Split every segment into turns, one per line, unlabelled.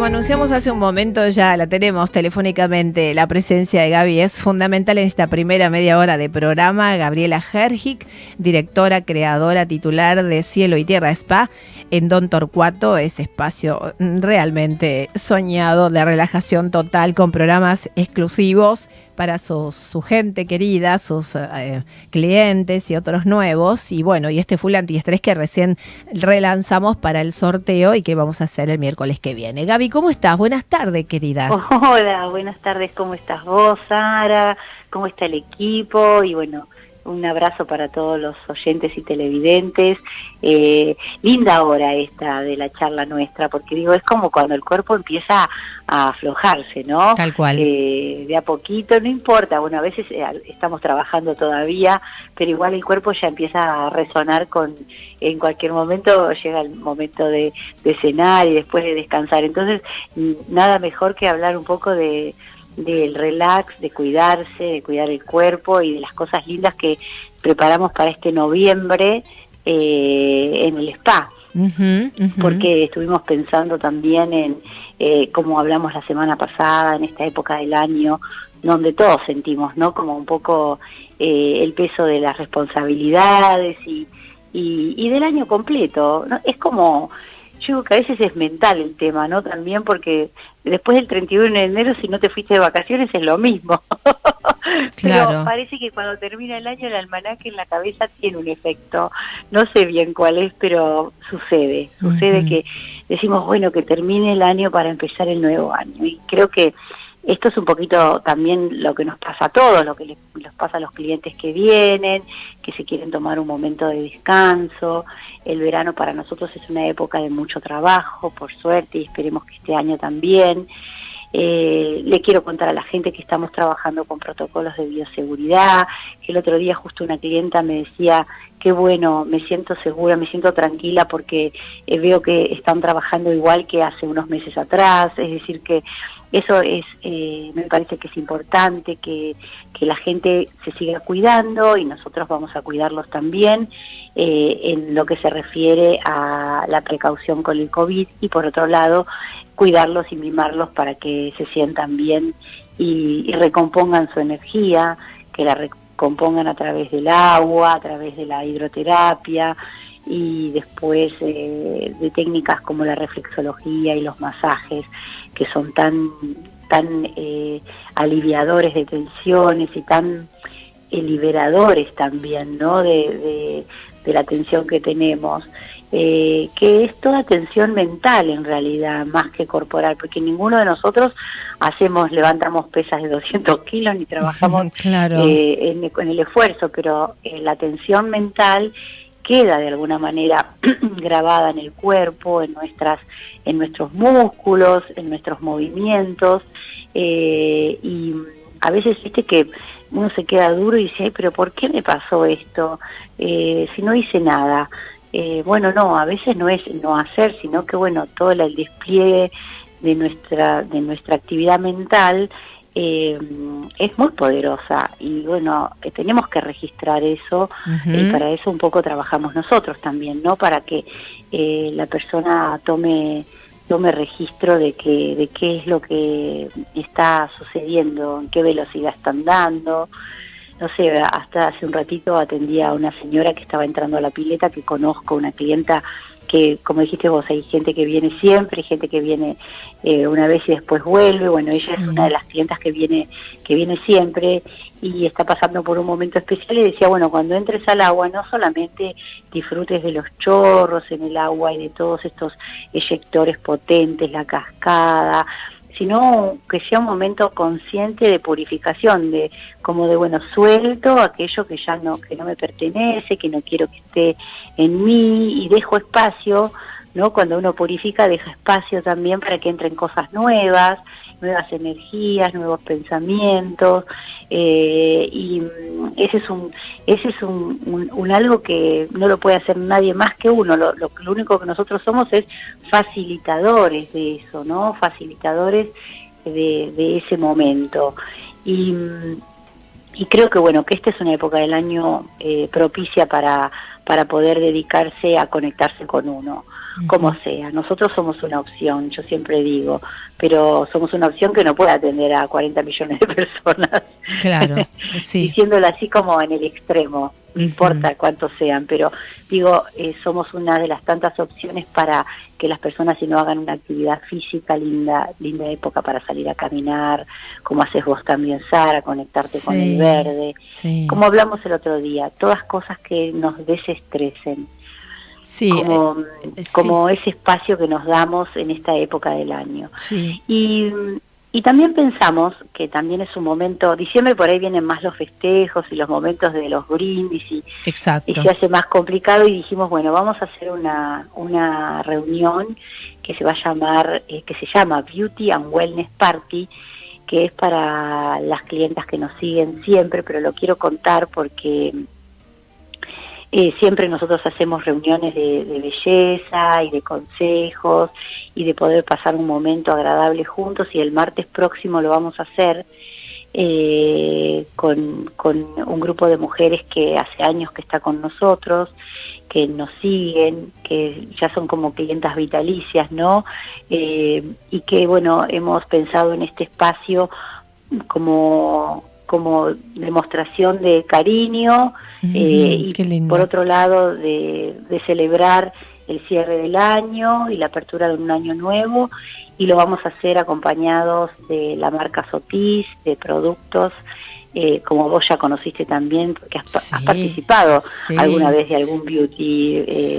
como anunciamos hace un momento, ya la tenemos telefónicamente. La presencia de Gaby es fundamental en esta primera media hora de programa. Gabriela Hergic, directora, creadora, titular de Cielo y Tierra Spa en Don Torcuato, ese espacio realmente soñado de relajación total con programas exclusivos para su, gente querida, sus eh, clientes y otros nuevos. Y bueno, y este full antiestrés que recién relanzamos para el sorteo y que vamos a hacer el miércoles que viene. Gaby, ¿cómo estás? Buenas tardes, querida.
Hola, buenas tardes. ¿Cómo estás vos, Sara? ¿Cómo está el equipo? Y bueno, un abrazo para todos los oyentes y televidentes. Eh, linda hora esta de la charla nuestra, porque digo, es como cuando el cuerpo empieza a aflojarse, ¿no?
Tal cual.
Eh, de a poquito, no importa, bueno, a veces eh, estamos trabajando todavía, pero igual el cuerpo ya empieza a resonar con, en cualquier momento llega el momento de, de cenar y después de descansar. Entonces, nada mejor que hablar un poco de del relax, de cuidarse, de cuidar el cuerpo y de las cosas lindas que preparamos para este noviembre eh, en el spa. Porque estuvimos pensando también en, eh, como hablamos la semana pasada, en esta época del año, donde todos sentimos, ¿no? Como un poco eh, el peso de las responsabilidades y, y, y del año completo. ¿no? Es como yo digo que a veces es mental el tema, ¿no? También porque después del 31 de enero, si no te fuiste de vacaciones, es lo mismo. Pero parece que cuando termina el año, el almanaque en la cabeza tiene un efecto. No sé bien cuál es, pero sucede. Sucede que decimos, bueno, que termine el año para empezar el nuevo año. Y creo que esto es un poquito también lo que nos pasa a todos, lo que les, pasa a los clientes que vienen, que se quieren tomar un momento de descanso. El verano para nosotros es una época de mucho trabajo, por suerte, y esperemos que este año también. Eh, le quiero contar a la gente que estamos trabajando con protocolos de bioseguridad, el otro día justo una clienta me decía, qué bueno, me siento segura, me siento tranquila porque eh, veo que están trabajando igual que hace unos meses atrás, es decir, que eso es, eh, me parece que es importante, que, que, la gente se siga cuidando y nosotros vamos a cuidarlos también eh, en lo que se refiere a la precaución con el COVID. Y por otro lado cuidarlos y mimarlos para que se sientan bien y, recompongan su energía, que la recompongan a través del agua, a través de la hidroterapia y después eh, de técnicas como la reflexología y los masajes que son tan tan eh, aliviadores de tensiones y tan eh, liberadores también no de, la tensión que tenemos que es toda tensión mental en realidad más que corporal porque ninguno de nosotros hacemos levantamos pesas de 200 kilos ni trabajamos en, en, el esfuerzo pero la tensión mental queda de alguna manera grabada en el cuerpo, en nuestras, en nuestros músculos, en nuestros movimientos, eh, y a veces viste que uno se queda duro y dice, pero ¿por qué me pasó esto? Eh, si no hice nada. Eh, bueno, no, a veces no es no hacer, sino que bueno, todo el despliegue de nuestra, de nuestra actividad mental eh, es muy poderosa y bueno, eh, tenemos que registrar eso y para eso un poco trabajamos nosotros también, ¿no? Para que eh, la persona tome tome registro de que de qué es lo que está sucediendo, en qué velocidad están dando. No sé, hasta hace un ratito atendía a una señora que estaba entrando a la pileta que conozco, una clienta que, como dijiste vos, hay gente que viene siempre, gente que viene eh, una vez y después vuelve. Bueno, ella es una de las clientas que viene, que viene siempre y está pasando por un momento especial y decía, bueno, cuando entres al agua no solamente disfrutes de los chorros en el agua y de todos estos eyectores potentes, la cascada, sino que sea un momento consciente de purificación, de como de bueno, suelto aquello que ya no que no me pertenece, que no quiero que esté en mí y dejo espacio, ¿no? Cuando uno purifica deja espacio también para que entren cosas nuevas, nuevas energías, nuevos pensamientos, eh, y mm, ese es un ese es un, un, algo que no lo puede hacer nadie más que uno. Lo, lo, único que nosotros somos es facilitadores de eso, ¿no? Facilitadores de, de ese momento. Y mm, y creo que bueno, que esta es una época del año eh, propicia para, para poder dedicarse a conectarse con uno, como sea. Nosotros somos una opción, yo siempre digo, pero somos una opción que no puede atender a 40 millones de personas.
Claro, sí.
Diciéndolo así como en el extremo no importa cuántos sean, pero digo, eh, somos una de las tantas opciones para que las personas si no hagan una actividad física linda, linda época para salir a caminar, como haces vos también, Sara, conectarte con el verde, como hablamos el otro día, todas cosas que nos desestresen.
Sí,
como, eh, como ese espacio que nos damos en esta época del año. Y y también pensamos que también es un momento, diciembre por ahí vienen más los festejos y los momentos de los brindis y, y se hace más complicado y dijimos, bueno, vamos a hacer una, una reunión que se va a llamar, eh, que se llama Beauty and Wellness Party, que es para las clientas que nos siguen siempre, pero lo quiero contar porque eh, siempre nosotros hacemos reuniones de, belleza y de consejos y de poder pasar un momento agradable juntos y el martes próximo lo vamos a hacer eh, con, un grupo de mujeres que hace años que está con nosotros, que nos siguen, que ya son como clientas vitalicias, ¿no? Eh, y que, bueno, hemos pensado en este espacio como como demostración de cariño eh, y por otro lado de, celebrar el cierre del año y la apertura de un año nuevo y lo vamos a hacer acompañados de la marca Sotis, de productos eh, como vos ya conociste también, porque has, participado alguna vez de algún beauty, eh,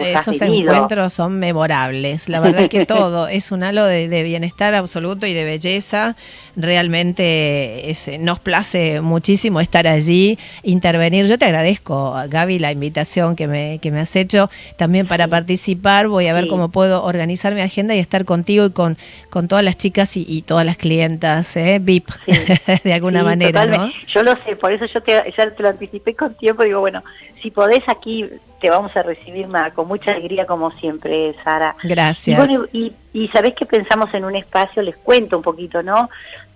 Esos encuentros son memorables, la verdad que todo es un halo de, bienestar absoluto y de belleza, realmente nos place muchísimo estar allí, intervenir. Yo te agradezco, Gaby, la invitación que me, que me has hecho también para participar, voy a ver cómo puedo organizar mi agenda y estar contigo y con, con todas las chicas y, todas las clientas, ¿eh? VIP, de alguna manera.
Yo lo sé, por eso yo te, ya te lo anticipé con tiempo. Digo, bueno, si podés aquí, te vamos a recibir con mucha alegría, como siempre, Sara.
Gracias.
Y, bueno, y, y sabés que pensamos en un espacio, les cuento un poquito, ¿no?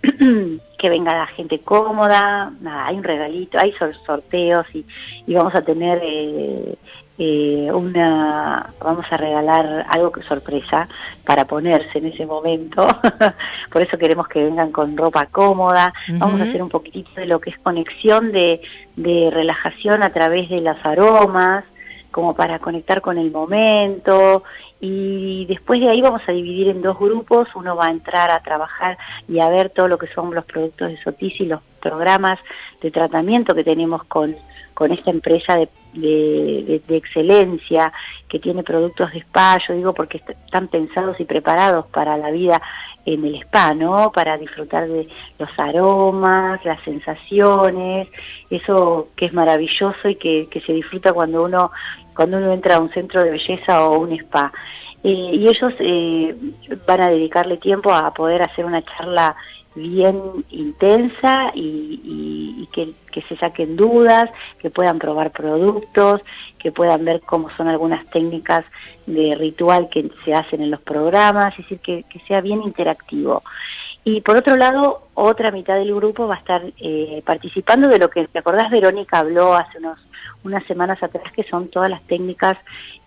que venga la gente cómoda, nada, hay un regalito, hay sorteos y, y vamos a tener eh, eh, una, vamos a regalar algo que sorpresa para ponerse en ese momento, por eso queremos que vengan con ropa cómoda, vamos a hacer un poquitito de lo que es conexión de, de relajación a través de los aromas, como para conectar con el momento. Y después de ahí vamos a dividir en dos grupos, uno va a entrar a trabajar y a ver todo lo que son los productos de Sotis y los programas de tratamiento que tenemos con, con esta empresa de, de, excelencia que tiene productos de spa, yo digo porque están pensados y preparados para la vida en el spa, ¿no? Para disfrutar de los aromas, las sensaciones, eso que es maravilloso y que, que se disfruta cuando uno cuando uno entra a un centro de belleza o un spa. Eh, y ellos eh, van a dedicarle tiempo a poder hacer una charla bien intensa y, que, se saquen dudas, que puedan probar productos, que puedan ver cómo son algunas técnicas de ritual que se hacen en los programas, es decir, que, sea bien interactivo. Y por otro lado, otra mitad del grupo va a estar eh, participando de lo que, ¿te acordás? Verónica habló hace unos unas semanas atrás, que son todas las técnicas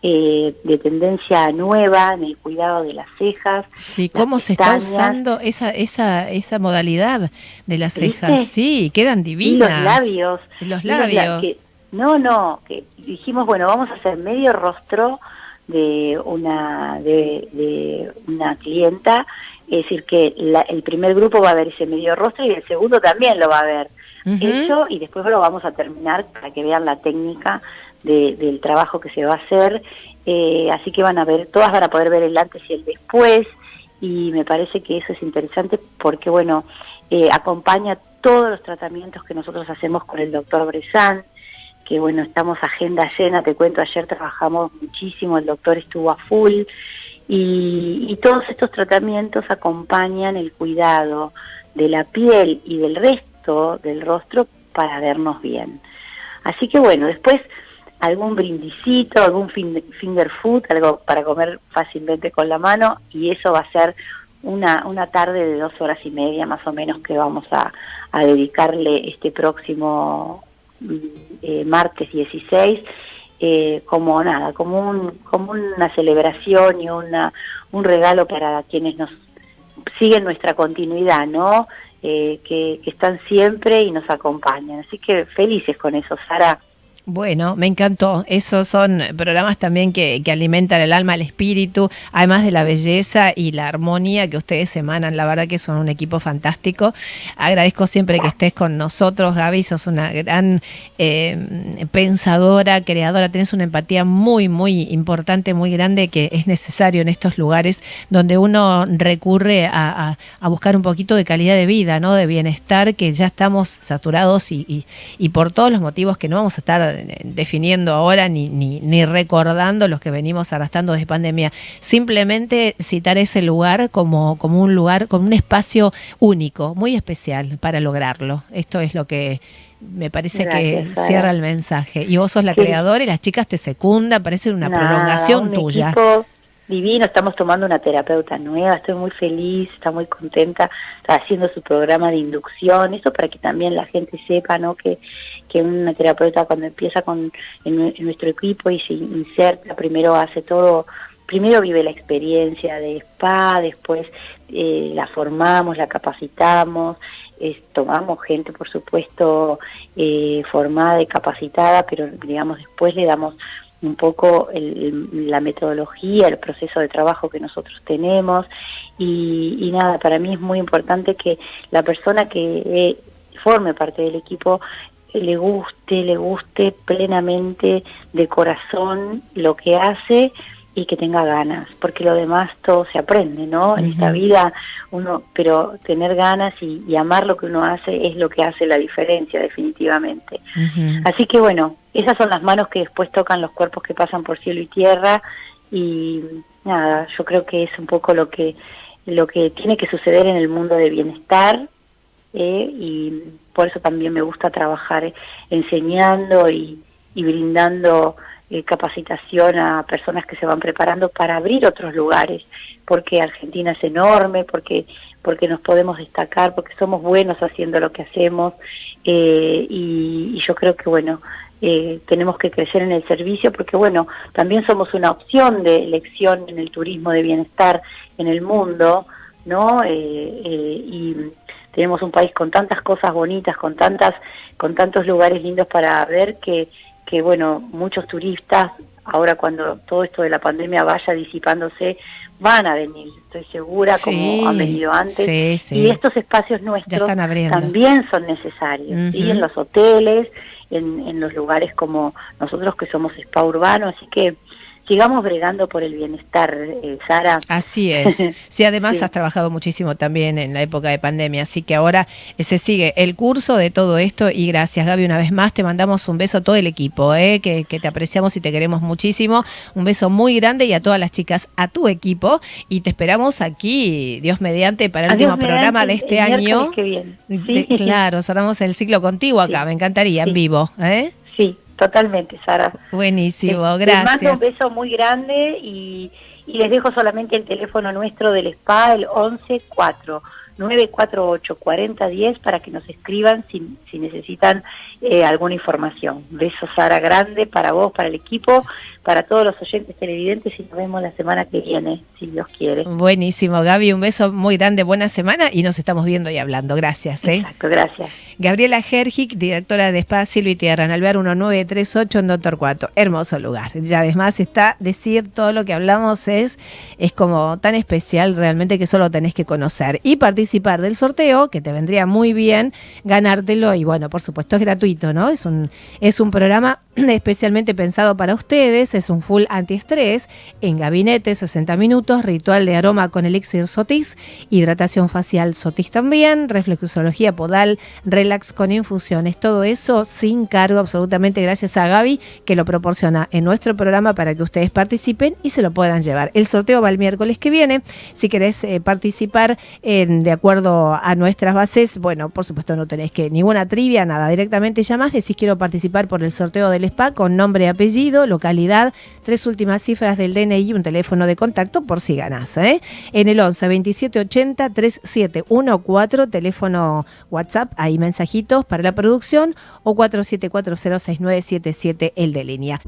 eh, de tendencia nueva en el cuidado de las cejas.
Sí, cómo se está usando esa, esa, esa modalidad de las cejas. Sí, quedan divinas.
los labios.
los labios.
no, no, que dijimos, bueno, vamos a hacer medio rostro de una, de, de una clienta, es decir, que el primer grupo va a ver ese medio rostro y el segundo también lo va a ver eso y después lo vamos a terminar para que vean la técnica del trabajo que se va a hacer. Eh, así que van a ver, todas van a poder ver el antes y el después y me parece que eso es interesante porque, bueno, eh, acompaña todos los tratamientos que nosotros hacemos con el doctor Bresan, que bueno, estamos agenda llena, te cuento, ayer trabajamos muchísimo, el doctor estuvo a full y, y todos estos tratamientos acompañan el cuidado de la piel y del resto del rostro para vernos bien. Así que bueno, después algún brindicito, algún finger food, algo para comer fácilmente con la mano y eso va a ser una, una tarde de dos horas y media más o menos que vamos a, dedicarle este próximo mm, eh, martes 16 eh, como nada, como, un, como una celebración y una, un regalo para quienes nos siguen nuestra continuidad, ¿no? Eh, que, que están siempre y nos acompañan. Así que felices con eso, Sara.
Bueno, me encantó. Esos son programas también que, alimentan el alma, el espíritu, además de la belleza y la armonía que ustedes emanan. La verdad que son un equipo fantástico. Agradezco siempre que estés con nosotros, Gaby. Sos una gran eh, pensadora, creadora. Tienes una empatía muy, muy importante, muy grande que es necesario en estos lugares donde uno recurre a, buscar un poquito de calidad de vida, ¿no? De bienestar, que ya estamos saturados y, y por todos los motivos que no vamos a estar definiendo ahora ni, ni, ni, recordando los que venimos arrastrando desde pandemia. Simplemente citar ese lugar como, como un lugar, como un espacio único, muy especial para lograrlo. Esto es lo que me parece que cierra el mensaje. Y vos sos la creadora y las chicas te secundan, parece una prolongación tuya
divino, estamos tomando una terapeuta nueva, estoy muy feliz, está muy contenta, está haciendo su programa de inducción, eso para que también la gente sepa, ¿no? Que, que una terapeuta cuando empieza con en, nuestro equipo y se inserta, primero hace todo, primero vive la experiencia de spa, después eh, la formamos, la capacitamos, tomamos gente, por supuesto, eh, formada y capacitada, pero digamos después le damos un poco la metodología, el proceso de trabajo que nosotros tenemos. Y, nada, para mí es muy importante que la persona que eh, forme parte del equipo le guste, le guste plenamente de corazón lo que hace y que tenga ganas, porque lo demás todo se aprende, ¿no? En esta vida uno, pero tener ganas y, amar lo que uno hace es lo que hace la diferencia definitivamente. Así que bueno, esas son las manos que después tocan los cuerpos que pasan por cielo y tierra y nada, yo creo que es un poco lo que lo que tiene que suceder en el mundo de bienestar eh, y por eso también me gusta trabajar enseñando y, y brindando eh, capacitación a personas que se van preparando para abrir otros lugares, porque Argentina es enorme, porque porque nos podemos destacar, porque somos buenos haciendo lo que hacemos eh, y, yo creo que bueno eh, tenemos que crecer en el servicio porque bueno también somos una opción de elección en el turismo de bienestar en el mundo, ¿no? y tenemos un país con tantas cosas bonitas, con tantas con tantos lugares lindos para ver que que bueno, muchos turistas, ahora cuando todo esto de la pandemia vaya disipándose, van a venir, estoy segura, como han venido antes. Y estos espacios nuestros también son necesarios, y en los hoteles, en, en los lugares como nosotros que somos spa urbano, así que sigamos bregando por el bienestar, eh, Sara.
Así es. Sí, además has trabajado muchísimo también en la época de pandemia, así que ahora eh, se sigue el curso de todo esto y gracias Gaby una vez más, te mandamos un beso a todo el equipo, eh, que, te apreciamos y te queremos muchísimo, un beso muy grande y a todas las chicas, a tu equipo y te esperamos aquí, Dios mediante, para el último programa de este año. claro, cerramos el ciclo contigo acá, me encantaría, en vivo. ¿eh?
Totalmente, Sara.
Buenísimo, gracias.
Les mando un beso muy grande y, y les dejo solamente el teléfono nuestro del SPA, el 114 948 4010 para que nos escriban si, si necesitan eh, alguna información. Beso Sara grande para vos, para el equipo, para todos los oyentes televidentes y nos vemos la semana que viene, si Dios quiere.
Buenísimo, Gaby, un beso muy grande, buena semana y nos estamos viendo y hablando. Gracias. ¿eh?
Exacto, gracias.
Gabriela Gergic, directora de Espacio y Tierra, en Alvear 1938 en Doctor 4. Hermoso lugar. Ya además está decir todo lo que hablamos es, es como tan especial realmente que solo tenés que conocer y participar del sorteo, que te vendría muy bien ganártelo y bueno, por supuesto es gratuito ¿no? Es un, es un programa especialmente pensado para ustedes, es un full antiestrés, en gabinete 60 minutos, ritual de aroma con elixir Sotis, hidratación facial Sotis también, reflexología podal, relax con infusiones, todo eso sin cargo absolutamente gracias a Gaby que lo proporciona en nuestro programa para que ustedes participen y se lo puedan llevar. El sorteo va el miércoles que viene, si querés eh, participar de acuerdo a nuestras bases, bueno, por supuesto no tenés que ninguna trivia, nada, directamente llamás, decís quiero participar por el sorteo del spa con nombre apellido, localidad, tres últimas cifras del DNI y un teléfono de contacto por si ganas. ¿eh? En el 11 27 80 3714, teléfono WhatsApp, hay mensajitos para la producción o 47406977 el de línea.